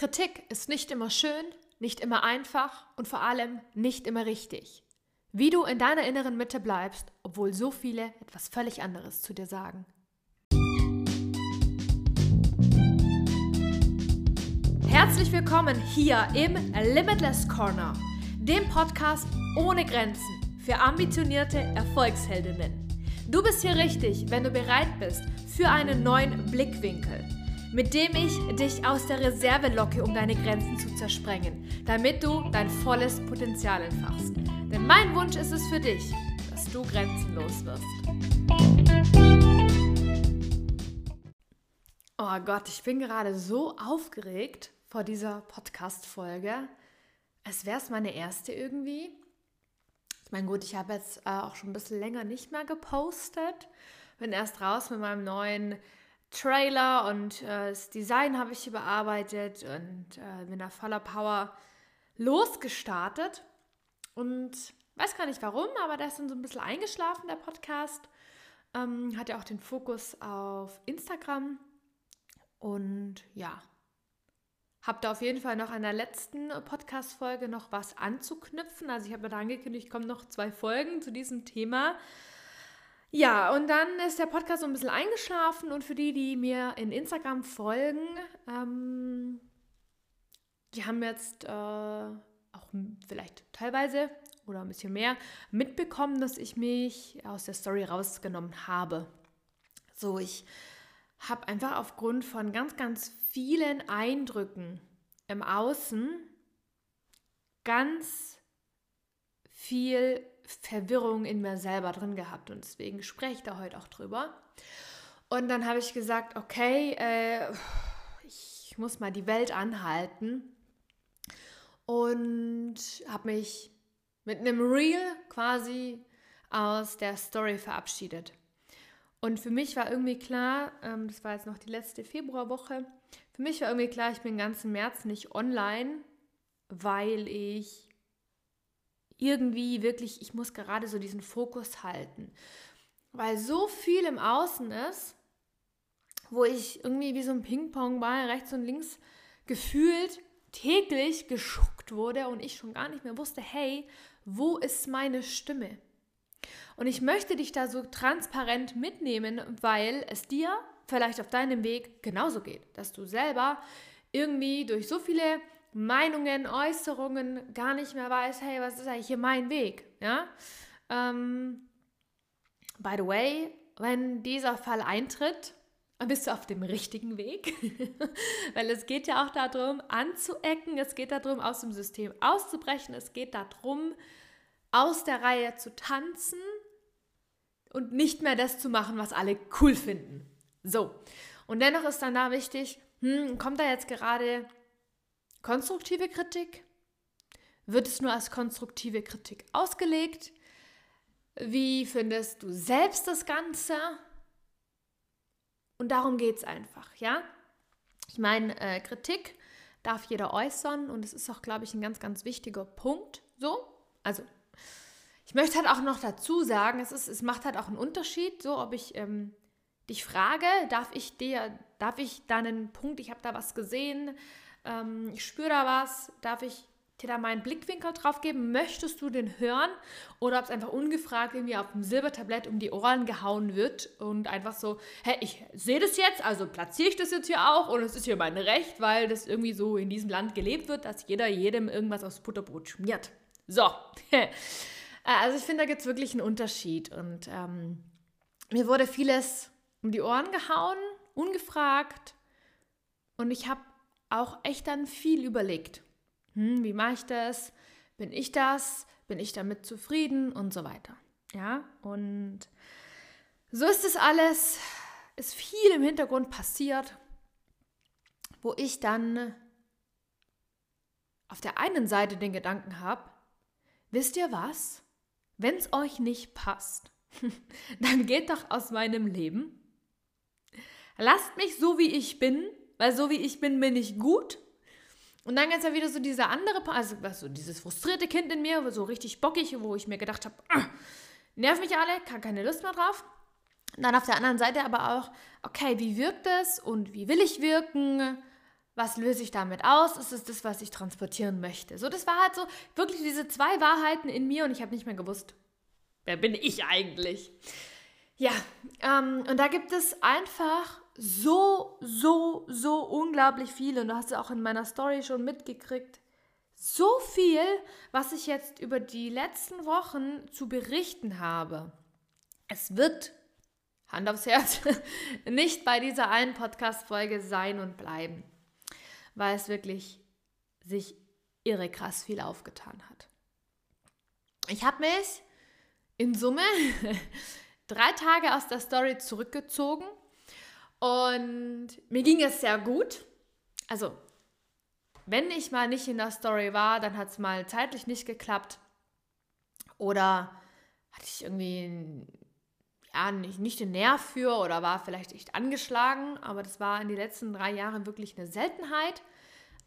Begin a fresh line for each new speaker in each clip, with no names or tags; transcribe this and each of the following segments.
Kritik ist nicht immer schön, nicht immer einfach und vor allem nicht immer richtig. Wie du in deiner inneren Mitte bleibst, obwohl so viele etwas völlig anderes zu dir sagen. Herzlich willkommen hier im Limitless Corner, dem Podcast ohne Grenzen für ambitionierte Erfolgsheldinnen. Du bist hier richtig, wenn du bereit bist für einen neuen Blickwinkel mit dem ich dich aus der Reserve locke, um deine Grenzen zu zersprengen, damit du dein volles Potenzial entfachst. Denn mein Wunsch ist es für dich, dass du grenzenlos wirst. Oh Gott, ich bin gerade so aufgeregt vor dieser Podcast-Folge. Es wäre es meine erste irgendwie. Ich meine, gut, ich habe jetzt äh, auch schon ein bisschen länger nicht mehr gepostet. Bin erst raus mit meinem neuen Trailer und äh, das Design habe ich überarbeitet und äh, bin da voller Power losgestartet. Und weiß gar nicht warum, aber der ist dann so ein bisschen eingeschlafen, der Podcast. Ähm, hat ja auch den Fokus auf Instagram. Und ja, habe da auf jeden Fall noch an der letzten Podcast-Folge noch was anzuknüpfen. Also ich habe da angekündigt, kommen noch zwei Folgen zu diesem Thema. Ja, und dann ist der Podcast so ein bisschen eingeschlafen und für die, die mir in Instagram folgen, ähm, die haben jetzt äh, auch vielleicht teilweise oder ein bisschen mehr mitbekommen, dass ich mich aus der Story rausgenommen habe. So, ich habe einfach aufgrund von ganz, ganz vielen Eindrücken im Außen ganz viel Verwirrung in mir selber drin gehabt und deswegen spreche ich da heute auch drüber. Und dann habe ich gesagt, okay, äh, ich muss mal die Welt anhalten und habe mich mit einem Reel quasi aus der Story verabschiedet. Und für mich war irgendwie klar, ähm, das war jetzt noch die letzte Februarwoche, für mich war irgendwie klar, ich bin den ganzen März nicht online, weil ich irgendwie wirklich, ich muss gerade so diesen Fokus halten. Weil so viel im Außen ist, wo ich irgendwie wie so ein Ping-Pong-Ball rechts und links gefühlt täglich geschuckt wurde und ich schon gar nicht mehr wusste, hey, wo ist meine Stimme? Und ich möchte dich da so transparent mitnehmen, weil es dir vielleicht auf deinem Weg genauso geht, dass du selber irgendwie durch so viele Meinungen, Äußerungen gar nicht mehr weiß, hey, was ist eigentlich hier mein Weg? Ja? Ähm, by the way, wenn dieser Fall eintritt, bist du auf dem richtigen Weg, weil es geht ja auch darum, anzuecken, es geht darum, aus dem System auszubrechen, es geht darum, aus der Reihe zu tanzen und nicht mehr das zu machen, was alle cool finden. So, und dennoch ist dann da wichtig, hm, kommt da jetzt gerade konstruktive Kritik? Wird es nur als konstruktive Kritik ausgelegt? Wie findest du selbst das Ganze? Und darum geht es einfach, ja? Ich meine, äh, Kritik darf jeder äußern und es ist auch, glaube ich, ein ganz, ganz wichtiger Punkt. So, also ich möchte halt auch noch dazu sagen, es, ist, es macht halt auch einen Unterschied, so ob ich ähm, dich frage, darf ich dir, darf ich da einen Punkt, ich habe da was gesehen, ähm, ich spüre da was, darf ich dir da meinen Blickwinkel drauf geben? Möchtest du den hören? Oder ob es einfach ungefragt irgendwie auf dem Silbertablett um die Ohren gehauen wird und einfach so, hä, ich sehe das jetzt, also platziere ich das jetzt hier auch und es ist hier mein Recht, weil das irgendwie so in diesem Land gelebt wird, dass jeder jedem irgendwas aufs Butterbrot schmiert. So. also ich finde, da gibt es wirklich einen Unterschied und ähm, mir wurde vieles um die Ohren gehauen, ungefragt und ich habe auch echt dann viel überlegt. Hm, wie mache ich das? Bin ich das? Bin ich damit zufrieden? Und so weiter. Ja, und so ist es alles. Ist viel im Hintergrund passiert, wo ich dann auf der einen Seite den Gedanken habe, wisst ihr was? Wenn es euch nicht passt, dann geht doch aus meinem Leben. Lasst mich so, wie ich bin, weil so wie ich bin, bin ich gut. Und dann ganz wieder so dieser andere, also so dieses frustrierte Kind in mir, so richtig bockig, wo ich mir gedacht habe, äh, nerv mich alle, kann keine Lust mehr drauf. Und dann auf der anderen Seite aber auch, okay, wie wirkt es und wie will ich wirken? was löse ich damit aus? Ist es das, was ich transportieren möchte? So, das war halt so wirklich diese zwei Wahrheiten in mir und ich habe nicht mehr gewusst, wer bin ich eigentlich? Ja, ähm, und da gibt es einfach so, so, so unglaublich viele, und du hast es auch in meiner Story schon mitgekriegt, so viel, was ich jetzt über die letzten Wochen zu berichten habe. Es wird, Hand aufs Herz, nicht bei dieser einen Podcast-Folge sein und bleiben, weil es wirklich sich irre krass viel aufgetan hat. Ich habe mich in Summe drei Tage aus der Story zurückgezogen und mir ging es sehr gut. Also, wenn ich mal nicht in der Story war, dann hat es mal zeitlich nicht geklappt. Oder hatte ich irgendwie ja, nicht, nicht den Nerv für oder war vielleicht echt angeschlagen. Aber das war in den letzten drei Jahren wirklich eine Seltenheit.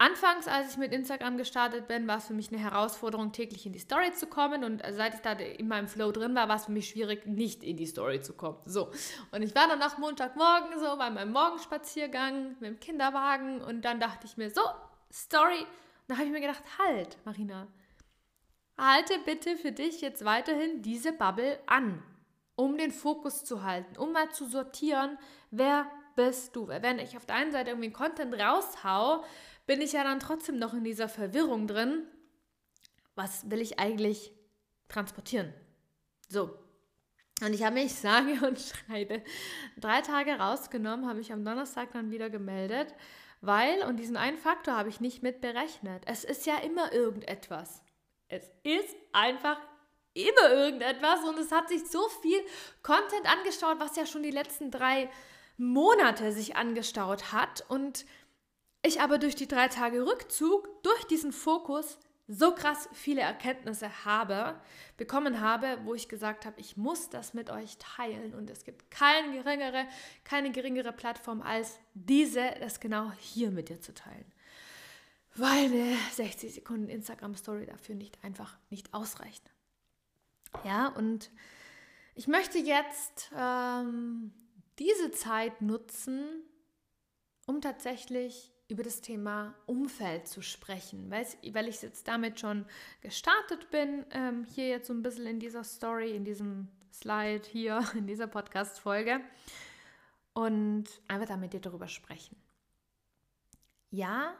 Anfangs, als ich mit Instagram gestartet bin, war es für mich eine Herausforderung, täglich in die Story zu kommen. Und seit ich da in meinem Flow drin war, war es für mich schwierig, nicht in die Story zu kommen. So. Und ich war dann nach Montagmorgen so bei meinem Morgenspaziergang mit dem Kinderwagen und dann dachte ich mir, so, Story. Und da habe ich mir gedacht, halt, Marina, halte bitte für dich jetzt weiterhin diese Bubble an, um den Fokus zu halten, um mal zu sortieren, wer bist du. Wenn ich auf der einen Seite irgendwie Content raushau, bin ich ja dann trotzdem noch in dieser Verwirrung drin. Was will ich eigentlich transportieren? So. Und ich habe mich, sage und schreibe, drei Tage rausgenommen, habe ich am Donnerstag dann wieder gemeldet, weil, und diesen einen Faktor habe ich nicht mit berechnet, es ist ja immer irgendetwas. Es ist einfach immer irgendetwas und es hat sich so viel Content angestaut, was ja schon die letzten drei Monate sich angestaut hat und ich aber durch die drei Tage Rückzug, durch diesen Fokus so krass viele Erkenntnisse habe, bekommen habe, wo ich gesagt habe, ich muss das mit euch teilen und es gibt keine geringere, keine geringere Plattform als diese, das genau hier mit dir zu teilen. Weil eine 60 Sekunden Instagram Story dafür nicht einfach nicht ausreicht. Ja, und ich möchte jetzt ähm, diese Zeit nutzen, um tatsächlich über das Thema Umfeld zu sprechen, weil ich jetzt damit schon gestartet bin, ähm, hier jetzt so ein bisschen in dieser Story, in diesem Slide hier, in dieser Podcast-Folge und einfach damit dir darüber sprechen. Ja,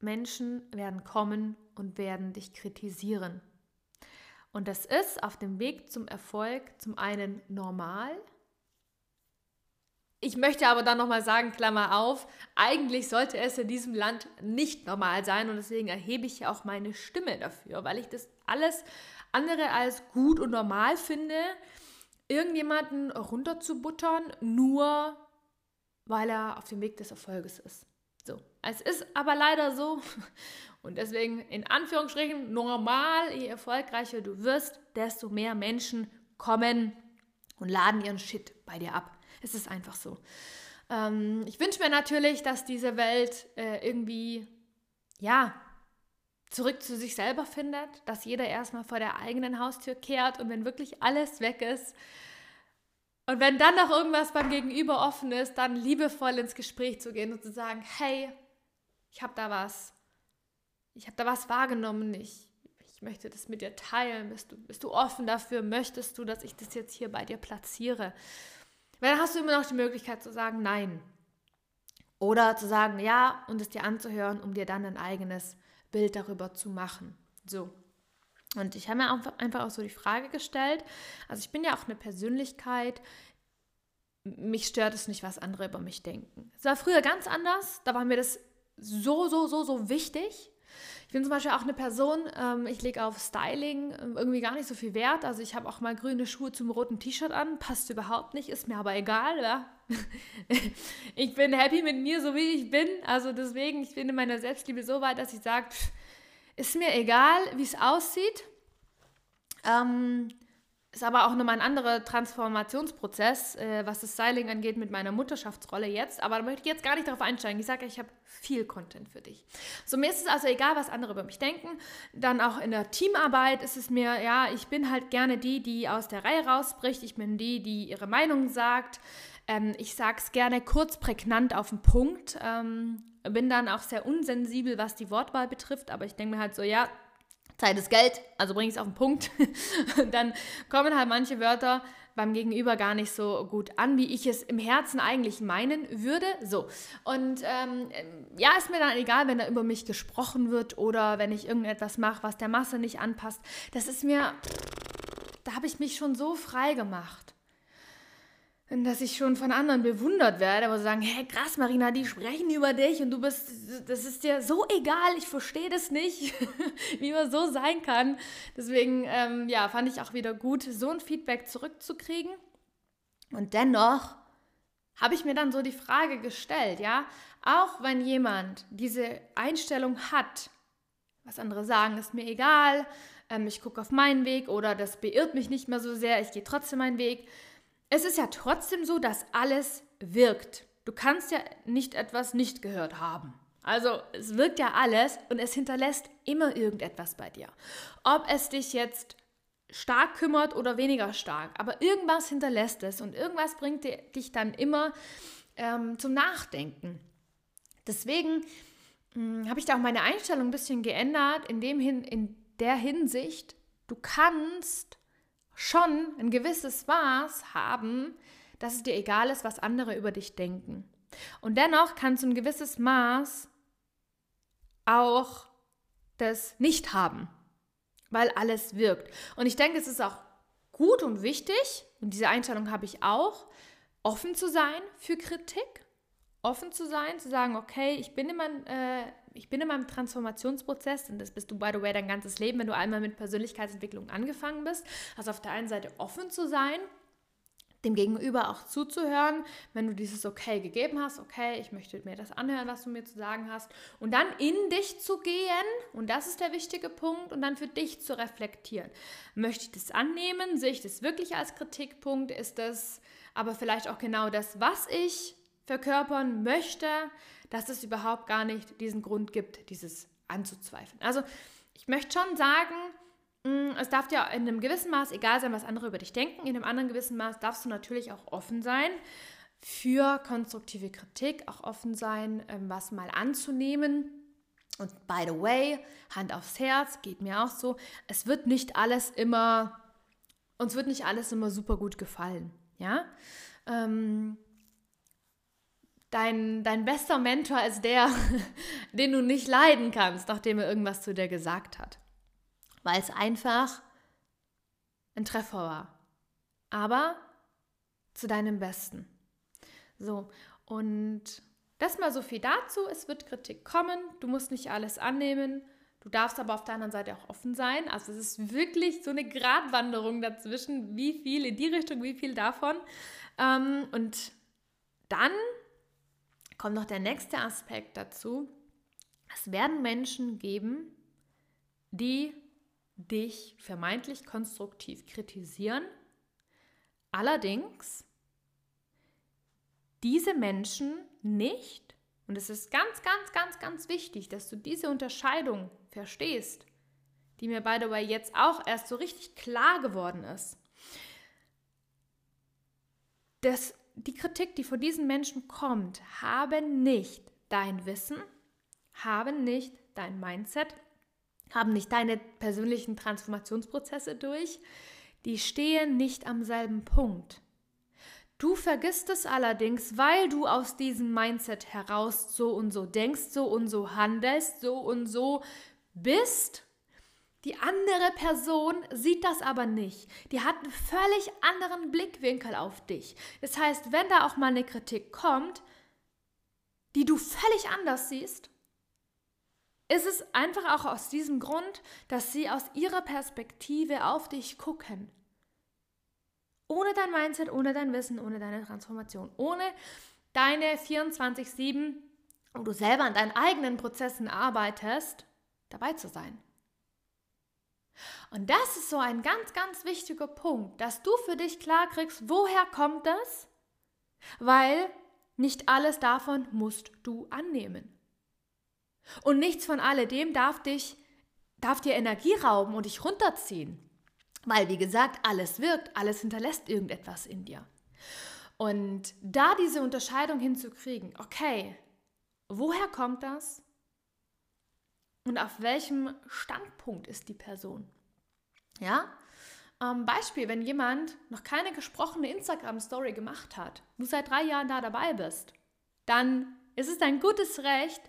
Menschen werden kommen und werden dich kritisieren. Und das ist auf dem Weg zum Erfolg zum einen normal, ich möchte aber dann nochmal sagen, Klammer auf, eigentlich sollte es in diesem Land nicht normal sein und deswegen erhebe ich ja auch meine Stimme dafür, weil ich das alles andere als gut und normal finde, irgendjemanden runterzubuttern, nur weil er auf dem Weg des Erfolges ist. So, es ist aber leider so und deswegen in Anführungsstrichen normal, je erfolgreicher du wirst, desto mehr Menschen kommen und laden ihren Shit bei dir ab. Es ist einfach so. Ähm, ich wünsche mir natürlich, dass diese Welt äh, irgendwie, ja, zurück zu sich selber findet, dass jeder erstmal vor der eigenen Haustür kehrt und wenn wirklich alles weg ist und wenn dann noch irgendwas beim Gegenüber offen ist, dann liebevoll ins Gespräch zu gehen und zu sagen, hey, ich habe da was, ich habe da was wahrgenommen, ich, ich möchte das mit dir teilen, bist du, bist du offen dafür, möchtest du, dass ich das jetzt hier bei dir platziere? Weil dann hast du immer noch die Möglichkeit zu sagen Nein. Oder zu sagen Ja und es dir anzuhören, um dir dann ein eigenes Bild darüber zu machen. So. Und ich habe mir einfach auch so die Frage gestellt, also ich bin ja auch eine Persönlichkeit, mich stört es nicht, was andere über mich denken. Es war früher ganz anders, da war mir das so, so, so, so wichtig. Ich bin zum Beispiel auch eine Person, ähm, ich lege auf Styling ähm, irgendwie gar nicht so viel Wert. Also ich habe auch mal grüne Schuhe zum roten T-Shirt an, passt überhaupt nicht, ist mir aber egal. Ja? ich bin happy mit mir, so wie ich bin. Also deswegen, ich bin in meiner Selbstliebe so weit, dass ich sage, ist mir egal, wie es aussieht. Ähm, ist aber auch nochmal ein anderer Transformationsprozess, äh, was das Styling angeht mit meiner Mutterschaftsrolle jetzt. Aber da möchte ich jetzt gar nicht darauf einsteigen. Ich sage, ich habe viel Content für dich. So, mir ist es also egal, was andere über mich denken. Dann auch in der Teamarbeit ist es mir, ja, ich bin halt gerne die, die aus der Reihe rausbricht. Ich bin die, die ihre Meinung sagt. Ähm, ich sage es gerne kurz, prägnant auf den Punkt. Ähm, bin dann auch sehr unsensibel, was die Wortwahl betrifft, aber ich denke mir halt so, ja, Zeit ist Geld, also bringe ich es auf den Punkt. Und dann kommen halt manche Wörter beim Gegenüber gar nicht so gut an, wie ich es im Herzen eigentlich meinen würde. So. Und ähm, ja, ist mir dann egal, wenn da über mich gesprochen wird oder wenn ich irgendetwas mache, was der Masse nicht anpasst. Das ist mir, da habe ich mich schon so frei gemacht dass ich schon von anderen bewundert werde, aber sagen, hey krass, Marina, die sprechen über dich und du bist, das ist dir so egal, ich verstehe das nicht, wie man so sein kann. Deswegen, ähm, ja, fand ich auch wieder gut, so ein Feedback zurückzukriegen. Und dennoch habe ich mir dann so die Frage gestellt, ja, auch wenn jemand diese Einstellung hat, was andere sagen, ist mir egal, ähm, ich gucke auf meinen Weg oder das beirrt mich nicht mehr so sehr, ich gehe trotzdem meinen Weg es ist ja trotzdem so, dass alles wirkt. Du kannst ja nicht etwas nicht gehört haben. Also es wirkt ja alles und es hinterlässt immer irgendetwas bei dir. Ob es dich jetzt stark kümmert oder weniger stark, aber irgendwas hinterlässt es und irgendwas bringt dich dann immer ähm, zum Nachdenken. Deswegen hm, habe ich da auch meine Einstellung ein bisschen geändert, in, dem hin, in der Hinsicht, du kannst schon ein gewisses Maß haben, dass es dir egal ist, was andere über dich denken. Und dennoch kannst du ein gewisses Maß auch das nicht haben, weil alles wirkt. Und ich denke, es ist auch gut und wichtig, und diese Einstellung habe ich auch, offen zu sein für Kritik, offen zu sein, zu sagen, okay, ich bin in meinem, äh, ich bin in meinem Transformationsprozess und das bist du, by the way, dein ganzes Leben, wenn du einmal mit Persönlichkeitsentwicklung angefangen bist. Also auf der einen Seite offen zu sein, dem Gegenüber auch zuzuhören, wenn du dieses Okay gegeben hast, okay, ich möchte mir das anhören, was du mir zu sagen hast, und dann in dich zu gehen, und das ist der wichtige Punkt, und dann für dich zu reflektieren. Möchte ich das annehmen? Sehe ich das wirklich als Kritikpunkt? Ist das aber vielleicht auch genau das, was ich verkörpern möchte, dass es überhaupt gar nicht diesen Grund gibt, dieses anzuzweifeln. Also ich möchte schon sagen, mm, es darf dir in einem gewissen Maß egal sein, was andere über dich denken. In einem anderen gewissen Maß darfst du natürlich auch offen sein für konstruktive Kritik, auch offen sein, ähm, was mal anzunehmen. Und by the way, Hand aufs Herz, geht mir auch so, es wird nicht alles immer, uns wird nicht alles immer super gut gefallen. Ja, ähm, dein, dein bester Mentor ist der, den du nicht leiden kannst, nachdem er irgendwas zu dir gesagt hat. Weil es einfach ein Treffer war. Aber zu deinem Besten. So, und das mal so viel dazu. Es wird Kritik kommen. Du musst nicht alles annehmen. Du darfst aber auf der anderen Seite auch offen sein. Also es ist wirklich so eine Gratwanderung dazwischen, wie viel in die Richtung, wie viel davon. Ähm, und dann kommt noch der nächste Aspekt dazu. Es werden Menschen geben, die dich vermeintlich konstruktiv kritisieren. Allerdings diese Menschen nicht, und es ist ganz, ganz, ganz, ganz wichtig, dass du diese Unterscheidung verstehst, die mir by the way jetzt auch erst so richtig klar geworden ist. Das die Kritik, die von diesen Menschen kommt, haben nicht dein Wissen, haben nicht dein Mindset, haben nicht deine persönlichen Transformationsprozesse durch, die stehen nicht am selben Punkt. Du vergisst es allerdings, weil du aus diesem Mindset heraus so und so denkst, so und so handelst, so und so bist die andere Person sieht das aber nicht. Die hat einen völlig anderen Blickwinkel auf dich. Das heißt, wenn da auch mal eine Kritik kommt, die du völlig anders siehst, ist es einfach auch aus diesem Grund, dass sie aus ihrer Perspektive auf dich gucken. Ohne dein Mindset, ohne dein Wissen, ohne deine Transformation, ohne deine 24-7, wo du selber an deinen eigenen Prozessen arbeitest, dabei zu sein. Und das ist so ein ganz, ganz wichtiger Punkt, dass du für dich klar kriegst, woher kommt das? Weil nicht alles davon musst du annehmen. Und nichts von alledem darf dich, darf dir Energie rauben und dich runterziehen. Weil, wie gesagt, alles wirkt, alles hinterlässt irgendetwas in dir. Und da diese Unterscheidung hinzukriegen, okay, woher kommt das? Und auf welchem Standpunkt ist die Person? Ja? Ähm, Beispiel, wenn jemand noch keine gesprochene Instagram-Story gemacht hat, du seit drei Jahren da dabei bist, dann ist es dein gutes Recht,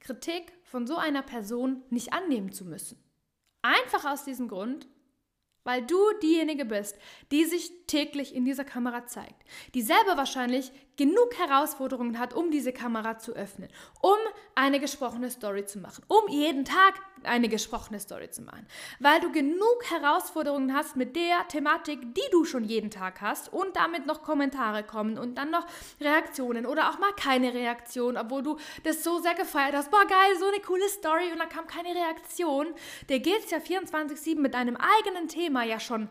Kritik von so einer Person nicht annehmen zu müssen. Einfach aus diesem Grund, weil du diejenige bist, die sich täglich in dieser Kamera zeigt, die selber wahrscheinlich genug Herausforderungen hat, um diese Kamera zu öffnen, um eine gesprochene Story zu machen, um jeden Tag eine gesprochene Story zu machen, weil du genug Herausforderungen hast mit der Thematik, die du schon jeden Tag hast und damit noch Kommentare kommen und dann noch Reaktionen oder auch mal keine Reaktion, obwohl du das so sehr gefeiert hast, boah geil, so eine coole Story und dann kam keine Reaktion. Der geht es ja 24/7 mit deinem eigenen Thema ja schon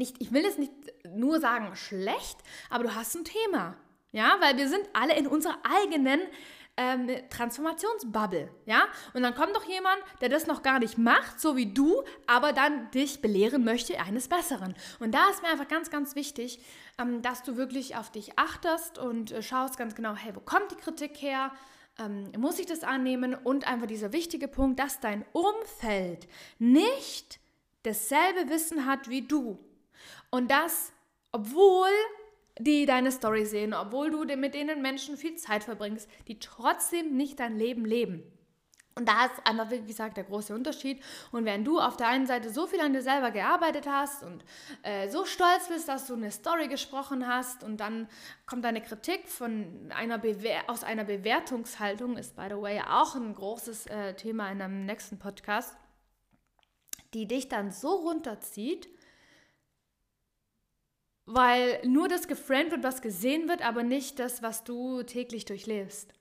nicht, ich will es nicht nur sagen schlecht, aber du hast ein Thema. Ja, weil wir sind alle in unserer eigenen ähm, Transformationsbubble. Ja, und dann kommt doch jemand, der das noch gar nicht macht, so wie du, aber dann dich belehren möchte eines Besseren. Und da ist mir einfach ganz, ganz wichtig, ähm, dass du wirklich auf dich achtest und äh, schaust ganz genau, hey, wo kommt die Kritik her? Ähm, muss ich das annehmen? Und einfach dieser wichtige Punkt, dass dein Umfeld nicht dasselbe Wissen hat wie du. Und das, obwohl die deine Story sehen, obwohl du mit denen Menschen viel Zeit verbringst, die trotzdem nicht dein Leben leben. Und da ist einfach, wie gesagt, der große Unterschied. Und wenn du auf der einen Seite so viel an dir selber gearbeitet hast und äh, so stolz bist, dass du eine Story gesprochen hast und dann kommt eine Kritik von einer aus einer Bewertungshaltung, ist by the way auch ein großes äh, Thema in einem nächsten Podcast, die dich dann so runterzieht, weil nur das geframed wird, was gesehen wird, aber nicht das, was du täglich durchlebst.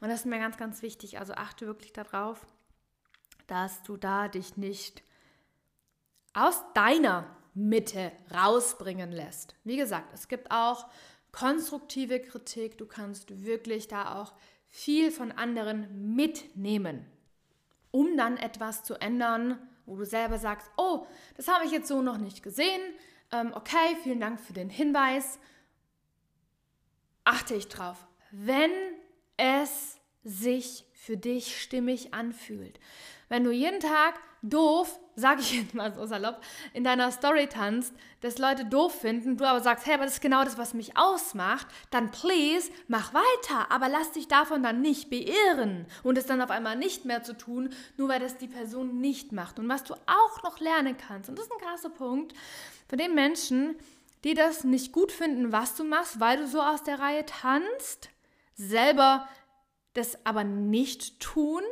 Und das ist mir ganz, ganz wichtig. Also achte wirklich darauf, dass du da dich nicht aus deiner Mitte rausbringen lässt. Wie gesagt, es gibt auch konstruktive Kritik. Du kannst wirklich da auch viel von anderen mitnehmen, um dann etwas zu ändern, wo du selber sagst, oh, das habe ich jetzt so noch nicht gesehen ähm, okay, vielen Dank für den Hinweis, achte ich drauf. Wenn es sich für dich stimmig anfühlt. Wenn du jeden Tag doof, sage ich jetzt mal so salopp, in deiner Story tanzt, dass Leute doof finden, du aber sagst, hey, aber das ist genau das, was mich ausmacht, dann please, mach weiter, aber lass dich davon dann nicht beirren und es dann auf einmal nicht mehr zu tun, nur weil das die Person nicht macht. Und was du auch noch lernen kannst, und das ist ein krasser Punkt, von den Menschen, die das nicht gut finden, was du machst, weil du so aus der Reihe tanzt, selber das aber nicht tun,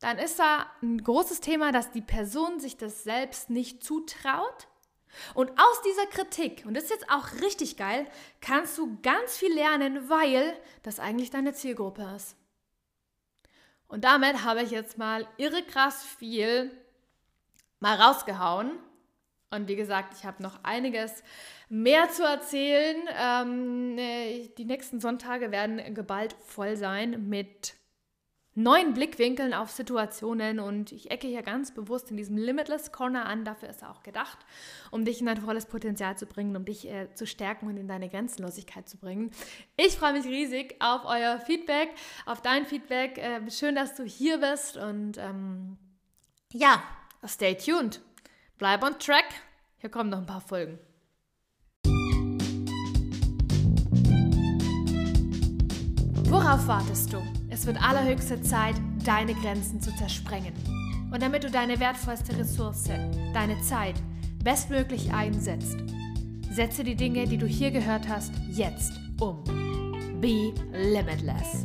dann ist da ein großes Thema, dass die Person sich das selbst nicht zutraut. Und aus dieser Kritik, und das ist jetzt auch richtig geil, kannst du ganz viel lernen, weil das eigentlich deine Zielgruppe ist. Und damit habe ich jetzt mal irre krass viel mal rausgehauen. Und wie gesagt, ich habe noch einiges mehr zu erzählen. Ähm, äh, die nächsten Sonntage werden geballt voll sein mit neuen Blickwinkeln auf Situationen und ich ecke hier ganz bewusst in diesem Limitless Corner an. Dafür ist er auch gedacht, um dich in dein volles Potenzial zu bringen, um dich äh, zu stärken und in deine Grenzenlosigkeit zu bringen. Ich freue mich riesig auf euer Feedback, auf dein Feedback. Äh, schön, dass du hier bist und ähm, ja, stay tuned. Bleib on track. Hier kommen noch ein paar Folgen. Worauf wartest du? Es wird allerhöchste Zeit, deine Grenzen zu zersprengen. Und damit du deine wertvollste Ressource, deine Zeit, bestmöglich einsetzt, setze die Dinge, die du hier gehört hast, jetzt um. Be limitless.